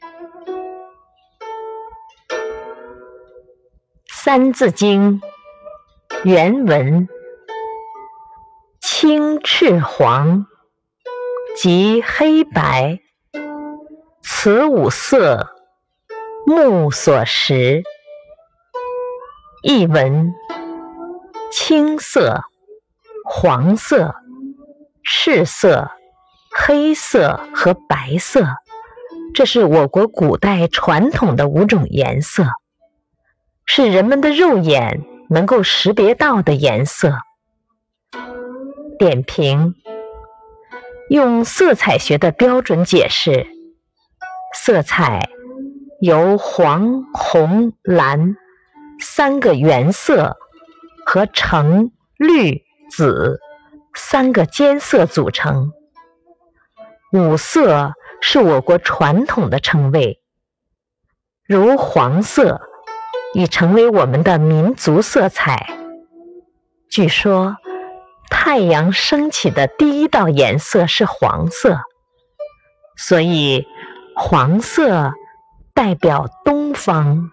《三字经》原文：青赤黄，及黑白，此五色，目所识。译文：青色、黄色、赤色、黑色和白色，这是我国古代传统的五种颜色。是人们的肉眼能够识别到的颜色。点评：用色彩学的标准解释，色彩由黄、红、蓝三个原色和橙、绿、紫三个间色组成。五色是我国传统的称谓，如黄色。已成为我们的民族色彩。据说，太阳升起的第一道颜色是黄色，所以黄色代表东方。